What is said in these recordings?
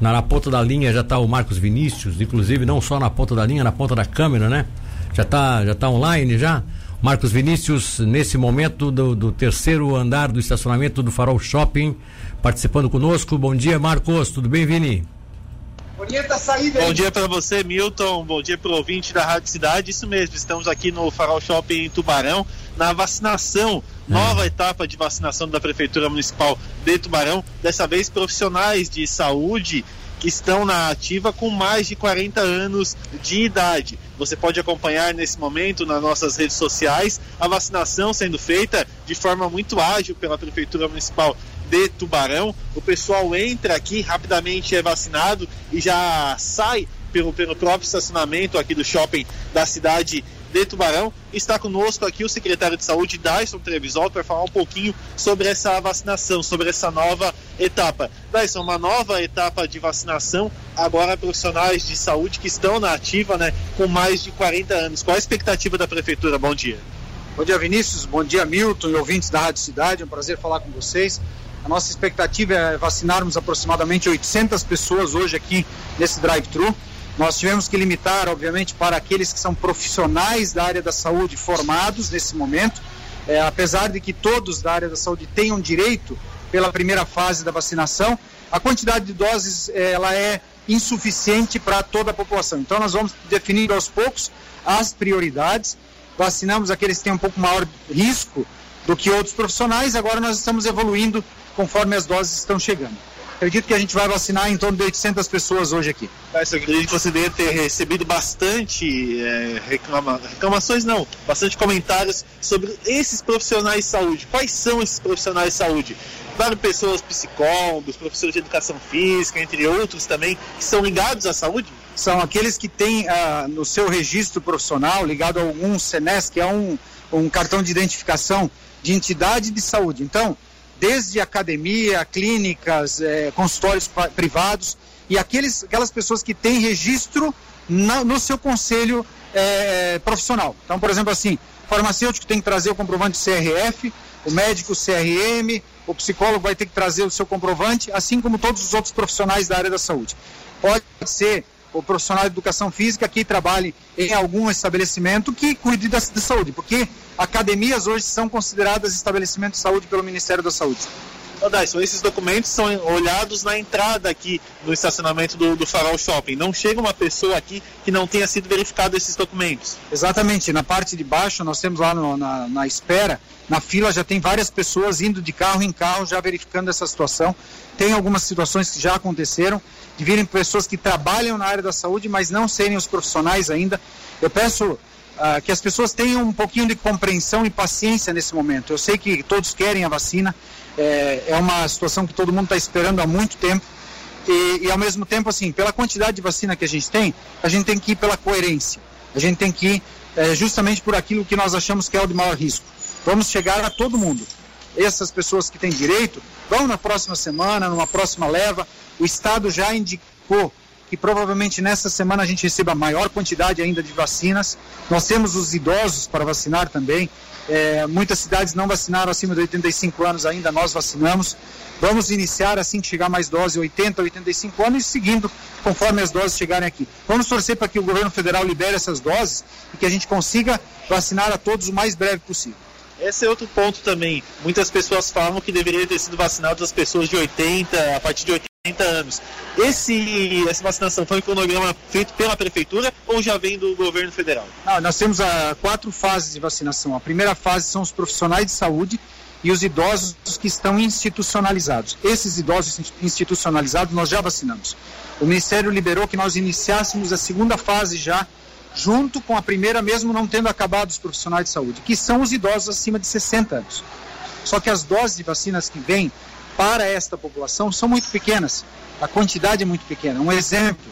Na, na ponta da linha já está o Marcos Vinícius, inclusive não só na ponta da linha, na ponta da câmera, né? Já está já tá online já. Marcos Vinícius, nesse momento do, do, terceiro andar do estacionamento do Farol Shopping, participando conosco. Bom dia, Marcos. Tudo bem, Vini? Bom dia, tá Bom dia para você, Milton. Bom dia para o ouvinte da Rádio Cidade. Isso mesmo, estamos aqui no Farol Shopping em Tubarão, na vacinação. Nova etapa de vacinação da Prefeitura Municipal de Tubarão. Dessa vez, profissionais de saúde que estão na ativa com mais de 40 anos de idade. Você pode acompanhar nesse momento nas nossas redes sociais a vacinação sendo feita de forma muito ágil pela Prefeitura Municipal de Tubarão. O pessoal entra aqui, rapidamente é vacinado e já sai pelo, pelo próprio estacionamento aqui do shopping da cidade de Tubarão. Está conosco aqui o secretário de Saúde, Dyson Trevisol, para falar um pouquinho sobre essa vacinação, sobre essa nova etapa. Dyson, uma nova etapa de vacinação, agora profissionais de saúde que estão na ativa, né, com mais de 40 anos. Qual a expectativa da Prefeitura? Bom dia. Bom dia, Vinícius. Bom dia, Milton e ouvintes da Rádio Cidade. É um prazer falar com vocês. A nossa expectativa é vacinarmos aproximadamente 800 pessoas hoje aqui nesse drive-thru. Nós tivemos que limitar, obviamente, para aqueles que são profissionais da área da saúde formados nesse momento, é, apesar de que todos da área da saúde tenham direito pela primeira fase da vacinação, a quantidade de doses é, ela é insuficiente para toda a população. Então nós vamos definindo aos poucos as prioridades. Vacinamos aqueles que têm um pouco maior risco do que outros profissionais. Agora nós estamos evoluindo conforme as doses estão chegando. Acredito que a gente vai vacinar em torno de 800 pessoas hoje aqui. Mas eu acredito que você deve ter recebido bastante é, reclama... reclamações, não, bastante comentários sobre esses profissionais de saúde. Quais são esses profissionais de saúde? Claro, pessoas psicólogos, professores de educação física, entre outros também, que são ligados à saúde? São aqueles que têm ah, no seu registro profissional, ligado a algum SENES, que é um, um cartão de identificação de entidade de saúde. Então, desde academia, clínicas, é, consultórios privados e aqueles, aquelas pessoas que têm registro na, no seu conselho é, profissional. Então, por exemplo, assim, farmacêutico tem que trazer o comprovante CRF, o médico CRM, o psicólogo vai ter que trazer o seu comprovante, assim como todos os outros profissionais da área da saúde. Pode ser o profissional de educação física que trabalhe em algum estabelecimento que cuide da, da saúde, porque academias hoje são consideradas estabelecimentos de saúde pelo Ministério da Saúde. Dyson, esses documentos são olhados na entrada aqui no estacionamento do, do, Farol Shopping. Não chega uma pessoa aqui que não tenha sido verificado esses documentos. Exatamente. Na parte de baixo, nós temos lá no, na, na espera, na fila já tem várias pessoas indo de carro em carro já verificando essa situação. Tem algumas situações que já aconteceram de virem pessoas que trabalham na área da saúde, mas não serem os profissionais ainda. Eu peço uh, que as pessoas tenham um pouquinho de compreensão e paciência nesse momento. Eu sei que todos querem a vacina, é, é uma situação que todo mundo está esperando há muito tempo. E, e, ao mesmo tempo, assim, pela quantidade de vacina que a gente tem, a gente tem que ir pela coerência. A gente tem que ir é, justamente por aquilo que nós achamos que é o de maior risco. Vamos chegar a todo mundo. Essas pessoas que têm direito vão na próxima semana, numa próxima leva, o Estado já indicou que provavelmente nessa semana a gente receba maior quantidade ainda de vacinas. Nós temos os idosos para vacinar também. É, muitas cidades não vacinaram acima de 85 anos ainda, nós vacinamos. Vamos iniciar assim que chegar mais dose, 80, 85 anos, e seguindo conforme as doses chegarem aqui. Vamos torcer para que o governo federal libere essas doses e que a gente consiga vacinar a todos o mais breve possível. Esse é outro ponto também. Muitas pessoas falam que deveria ter sido vacinadas as pessoas de 80, a partir de 80 anos. Esse, essa vacinação foi um cronograma feito pela prefeitura ou já vem do governo federal? Não, nós temos a, ah, quatro fases de vacinação. A primeira fase são os profissionais de saúde e os idosos que estão institucionalizados. Esses idosos institucionalizados nós já vacinamos. O Ministério liberou que nós iniciássemos a segunda fase já junto com a primeira, mesmo não tendo acabado os profissionais de saúde, que são os idosos acima de 60 anos. Só que as doses de vacinas que vêm para esta população são muito pequenas, a quantidade é muito pequena. Um exemplo,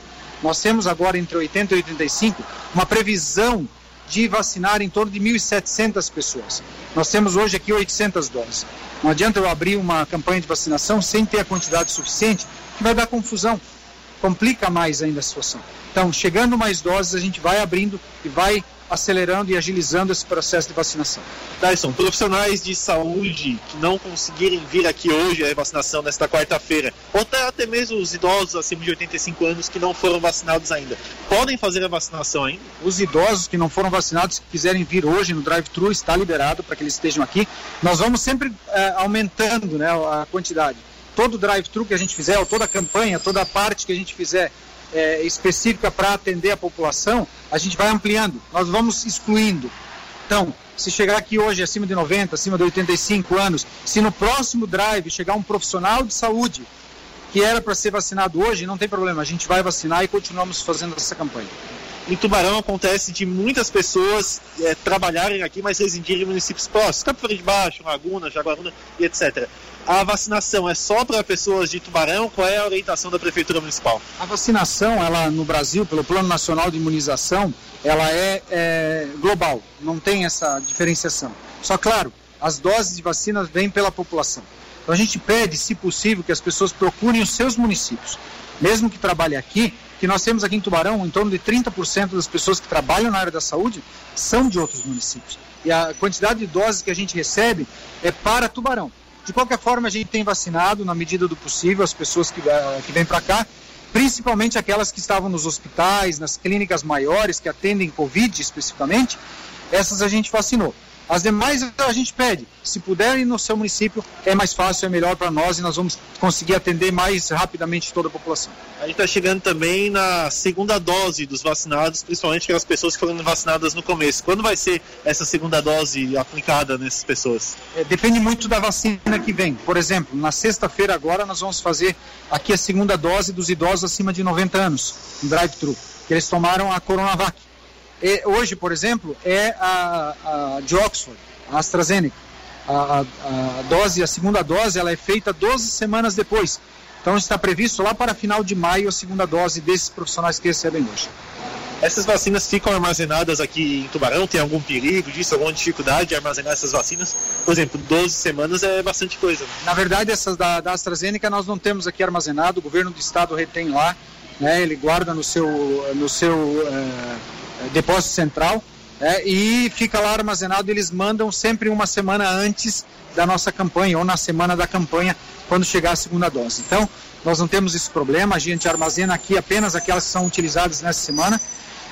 nós temos agora entre 80 e 85 uma previsão de vacinar em torno de 1.700 pessoas. Nós temos hoje aqui 800 doses. Não adianta eu abrir uma campanha de vacinação sem ter a quantidade suficiente, que vai dar confusão complica mais ainda a situação. Então, chegando mais doses, a gente vai abrindo e vai acelerando e agilizando esse processo de vacinação. Dyson, profissionais de saúde que não conseguirem vir aqui hoje a vacinação nesta quarta-feira, ou até, até mesmo os idosos acima de 85 anos que não foram vacinados ainda, podem fazer a vacinação ainda? Os idosos que não foram vacinados, que quiserem vir hoje no drive-thru, está liberado para que eles estejam aqui. Nós vamos sempre é, aumentando né, a quantidade. Todo drive-thru que a gente fizer, ou toda a campanha, toda a parte que a gente fizer é, específica para atender a população, a gente vai ampliando, nós vamos excluindo. Então, se chegar aqui hoje acima de 90, acima de 85 anos, se no próximo drive chegar um profissional de saúde que era para ser vacinado hoje, não tem problema, a gente vai vacinar e continuamos fazendo essa campanha. Em Tubarão acontece de muitas pessoas é, trabalharem aqui, mas residirem em municípios próximos, Campo Frio de Baixo, Laguna, Jaguaruna e etc a vacinação é só para pessoas de Tubarão? Qual é a orientação da Prefeitura Municipal? A vacinação, ela no Brasil, pelo Plano Nacional de Imunização, ela é, é global, não tem essa diferenciação. Só claro, as doses de vacinas vêm pela população. Então a gente pede, se possível, que as pessoas procurem os seus municípios. Mesmo que trabalhem aqui, que nós temos aqui em Tubarão, em torno de 30% das pessoas que trabalham na área da saúde são de outros municípios. E a quantidade de doses que a gente recebe é para Tubarão. De qualquer forma, a gente tem vacinado, na medida do possível, as pessoas que, uh, que vêm para cá, principalmente aquelas que estavam nos hospitais, nas clínicas maiores, que atendem Covid especificamente, essas a gente vacinou. As demais a gente pede, se puder ir no seu município, é mais fácil, é melhor para nós e nós vamos conseguir atender mais rapidamente toda a população. A gente está chegando também na segunda dose dos vacinados, principalmente aquelas pessoas que foram vacinadas no começo. Quando vai ser essa segunda dose aplicada nessas pessoas? É, depende muito da vacina que vem. Por exemplo, na sexta-feira agora nós vamos fazer aqui a segunda dose dos idosos acima de 90 anos, no drive-thru, que eles tomaram a Coronavac. E hoje, por exemplo, é a, a de Oxford, a AstraZeneca. A, a, a, dose, a segunda dose, ela é feita 12 semanas depois. Então está previsto lá para final de maio a segunda dose desses profissionais que recebem hoje. Essas vacinas ficam armazenadas aqui em Tubarão? Tem algum perigo disso, alguma dificuldade de armazenar essas vacinas? Por exemplo, 12 semanas é bastante coisa. Na verdade, essas da, da AstraZeneca nós não temos aqui armazenado, o governo do estado retém lá, né, ele guarda no seu, no seu uh, depósito central é, e fica lá armazenado. Eles mandam sempre uma semana antes da nossa campanha ou na semana da campanha quando chegar a segunda dose. Então, nós não temos esse problema. A gente armazena aqui apenas aquelas que são utilizadas nessa semana.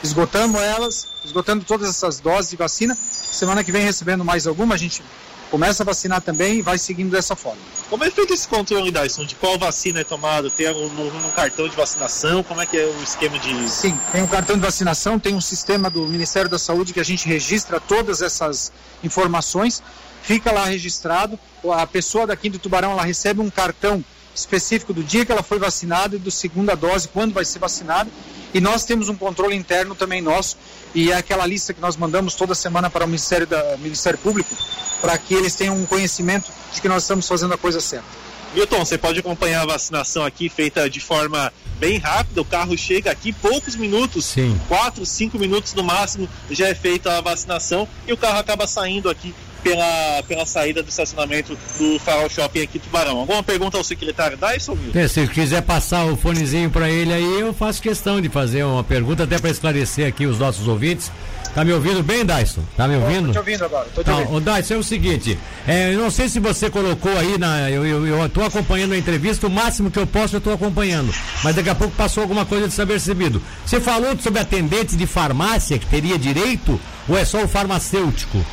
Esgotamos elas, esgotando todas essas doses de vacina. Semana que vem recebendo mais alguma, a gente começa a vacinar também e vai seguindo dessa forma. Como é feito esse controle, Dyson? De qual vacina é tomado? Tem um, um, cartão de vacinação? Como é que é o esquema de. Sim, tem um cartão de vacinação, tem um sistema do Ministério da Saúde que a gente registra todas essas informações, fica lá registrado. A pessoa daqui do Tubarão ela recebe um cartão específico do dia que ela foi vacinada e do segunda dose, quando vai ser vacinada. E nós temos um controle interno também nosso, e é aquela lista que nós mandamos toda semana para o Ministério, da, Ministério Público, para que eles tenham um conhecimento de que nós estamos fazendo a coisa certa. Milton, você pode acompanhar a vacinação aqui feita de forma bem rápida. O carro chega aqui poucos minutos, Sim. quatro, cinco minutos no máximo, já é feita a vacinação e o carro acaba saindo aqui pela, pela saída do estacionamento do Farol Shopping aqui Tubarão. Alguma pergunta ao secretário Dyson? É, se quiser passar o fonezinho para ele aí, eu faço questão de fazer uma pergunta até para esclarecer aqui os nossos ouvintes. Tá me ouvindo bem, Dyson? Tá me ouvindo? Tô te ouvindo agora. Tô te ouvindo. O Dyson, é o seguinte, é, eu não sei se você colocou aí, na, eu, tô acompanhando a entrevista, o máximo que eu posso eu tô acompanhando, mas daqui a pouco passou alguma coisa de saber recebido. Você falou sobre atendente de farmácia que teria direito ou é só o farmacêutico?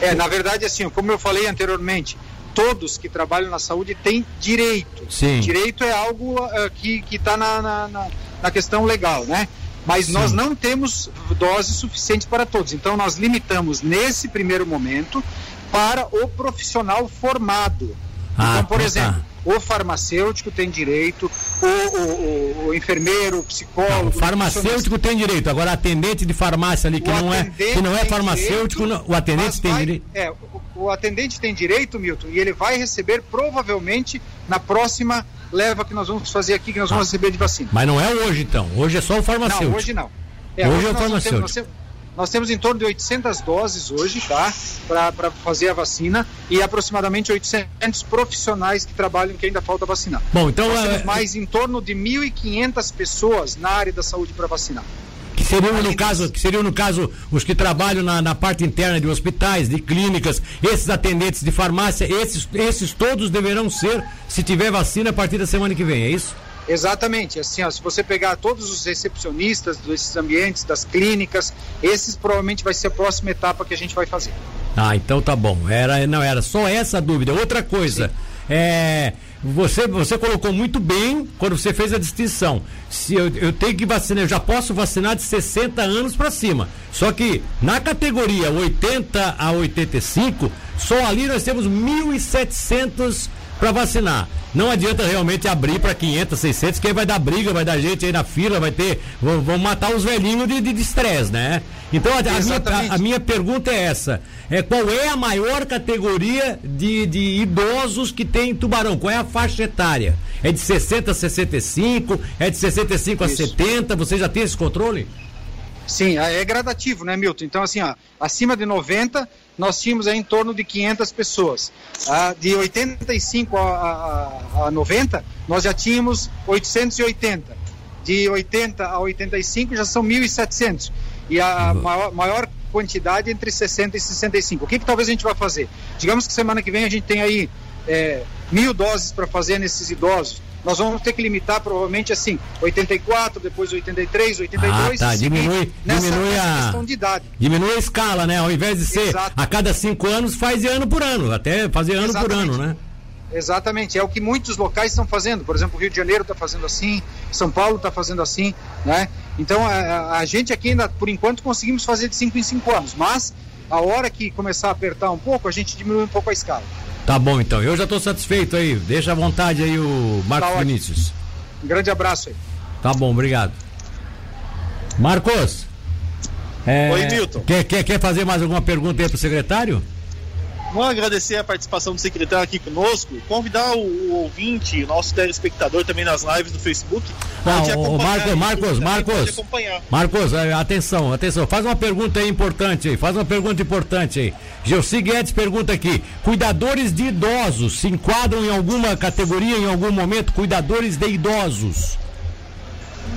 É, na verdade, assim, como eu falei anteriormente, todos que trabalham na saúde têm direito. Sim. Direito é algo uh, que está na, na, na, questão legal, né? mas Sim. nós não temos doses suficientes para todos. Então, nós limitamos nesse primeiro momento para o profissional formado. Ah, então, por tá. exemplo, o farmacêutico tem direito, o, o, o, enfermeiro, o psicólogo. Não, o farmacêutico tem direito, agora atendente de farmácia ali que, não é, que não é farmacêutico, direito, não, o atendente tem vai, direito. É, o atendente tem direito, Milton, e ele vai receber provavelmente na próxima leva que nós vamos fazer aqui, que nós vamos ah. receber de vacina. Mas não é hoje então, hoje é só o farmacêutico. Não, hoje não. É, hoje, hoje é o farmacêutico. Temos, nós temos em torno de 800 doses hoje, tá? Para fazer a vacina e aproximadamente 800 profissionais que trabalham que ainda falta vacinar. Bom, então. Nós é... temos mais em torno de 1.500 pessoas na área da saúde para vacinar. Que seriam, no caso, que seriam, no caso, os que trabalham na, na parte interna de hospitais, de clínicas, esses atendentes de farmácia, esses, esses todos deverão ser, se tiver vacina, a partir da semana que vem, é isso? Exatamente, assim, ó, se você pegar todos os recepcionistas desses ambientes, das clínicas, esses provavelmente vai ser a próxima etapa que a gente vai fazer. Ah, então tá bom. Era, não era só essa dúvida. Outra coisa, Sim. é, você, você colocou muito bem quando você fez a distinção. Se eu, eu tenho que vacinar, eu já posso vacinar de 60 anos para cima. Só que na categoria 80 a 85, só ali nós temos 1.700 para vacinar. Não adianta realmente abrir para 500, 600, que aí vai dar briga, vai dar gente aí na fila, vai ter. Vão, vão matar os velhinhos de estresse, né? Então a, a, minha, a, a, minha, pergunta é essa: é, qual é a maior categoria de, de idosos que tem em Tubarão? Qual é a faixa etária? É de 60 a 65? É de 65 Isso. a 70? Você já tem esse controle? Sim, é, é gradativo, né, Milton? Então, assim, ó, acima de 90, nós tínhamos em torno de 500 pessoas. Ah, de 85 a, a, a 90, nós já tínhamos 880. De 80 a 85 já são 1.700. E a uhum. maior, maior quantidade entre 60 e 65. O que, que talvez a gente vai fazer? Digamos que semana que vem a gente tem aí é, mil doses para fazer nesses idosos nós vamos ter que limitar provavelmente assim, 84, depois 83, 82. Ah, tá, diminui, diminui a questão de idade. Diminui a escala, né? Ao invés de ser Exato. a cada cinco anos, faz ano por ano, até fazer ano Exatamente. por ano, né? Exatamente, é o que muitos locais estão fazendo. Por exemplo, o Rio de Janeiro está fazendo assim, São Paulo está fazendo assim, né? Então a, a, gente aqui ainda, por enquanto, conseguimos fazer de 5 em 5 anos, mas a hora que começar a apertar um pouco, a gente diminui um pouco a escala. Tá bom então, eu já estou satisfeito aí. Deixa à vontade aí o Marcos tá Vinícius. Um grande abraço aí. Tá bom, obrigado. Marcos. É, Oi, Milton. Quer, quer, quer fazer mais alguma pergunta aí para o secretário? Vamos agradecer a participação do secretário aqui conosco, convidar o, o ouvinte, o nosso telespectador também nas lives do Facebook. Ah, o, Marcos, Marcos, Marcos, Marcos, é, atenção, atenção, faz uma pergunta aí importante aí, faz uma pergunta importante aí. Gelsi Guedes pergunta aqui, cuidadores de idosos se enquadram em alguma categoria em algum momento? Cuidadores de idosos.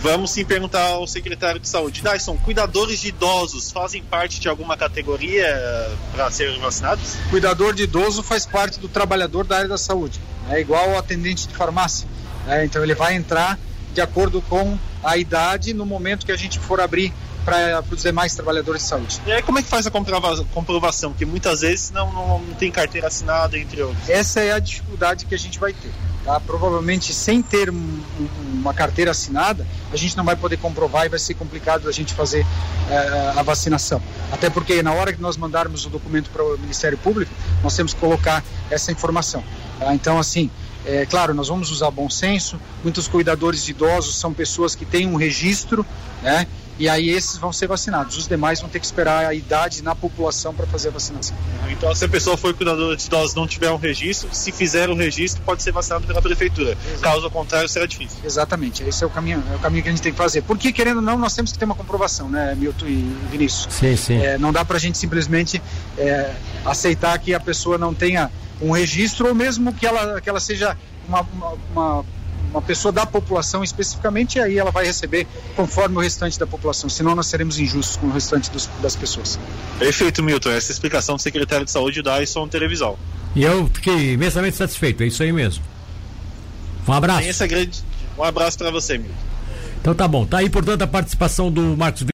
Vamos sim perguntar ao secretário de saúde. Dyson, cuidadores de idosos fazem parte de alguma categoria eh, para serem vacinados? Cuidador de idoso faz parte do trabalhador da área da saúde. É igual ao atendente de farmácia. Né? Então ele vai entrar de acordo com a idade no momento que a gente for abrir para os demais trabalhadores de saúde. E aí como é que faz a comprovação? Que muitas vezes não, não, não tem carteira assinada, entre outros. Essa é a dificuldade que a gente vai ter. Tá? Provavelmente sem ter um, uma carteira assinada, a gente não vai poder comprovar e vai ser complicado a gente fazer uh, a vacinação. Até porque na hora que nós mandarmos o documento para o Ministério Público, nós temos que colocar essa informação. Tá? Então, assim, é claro, nós vamos usar bom senso. Muitos cuidadores de idosos são pessoas que têm um registro, né? E aí esses vão ser vacinados. Os demais vão ter que esperar a idade na população para fazer a vacinação. Então, se a pessoa for cuidadora de idosos não tiver um registro, se fizer o um registro, pode ser vacinado pela prefeitura. Exato. Caso contrário, será difícil. Exatamente, esse é o caminho, é o caminho que a gente tem que fazer. Porque, querendo ou não, nós temos que ter uma comprovação, né, Milton e Vinícius? Sim, sim. É, não dá para a gente simplesmente é, aceitar que a pessoa não tenha um registro ou mesmo que ela, que ela seja uma, uma, uma uma pessoa da população especificamente, e aí ela vai receber conforme o restante da população, senão nós seremos injustos com o restante dos, das pessoas. Perfeito, Milton. Essa é explicação do secretário de saúde da Dyson Televisão. E eu fiquei imensamente satisfeito, é isso aí mesmo. Um abraço. Grande... Um abraço para você, Milton. Então tá bom. Tá aí, portanto, a participação do Marcos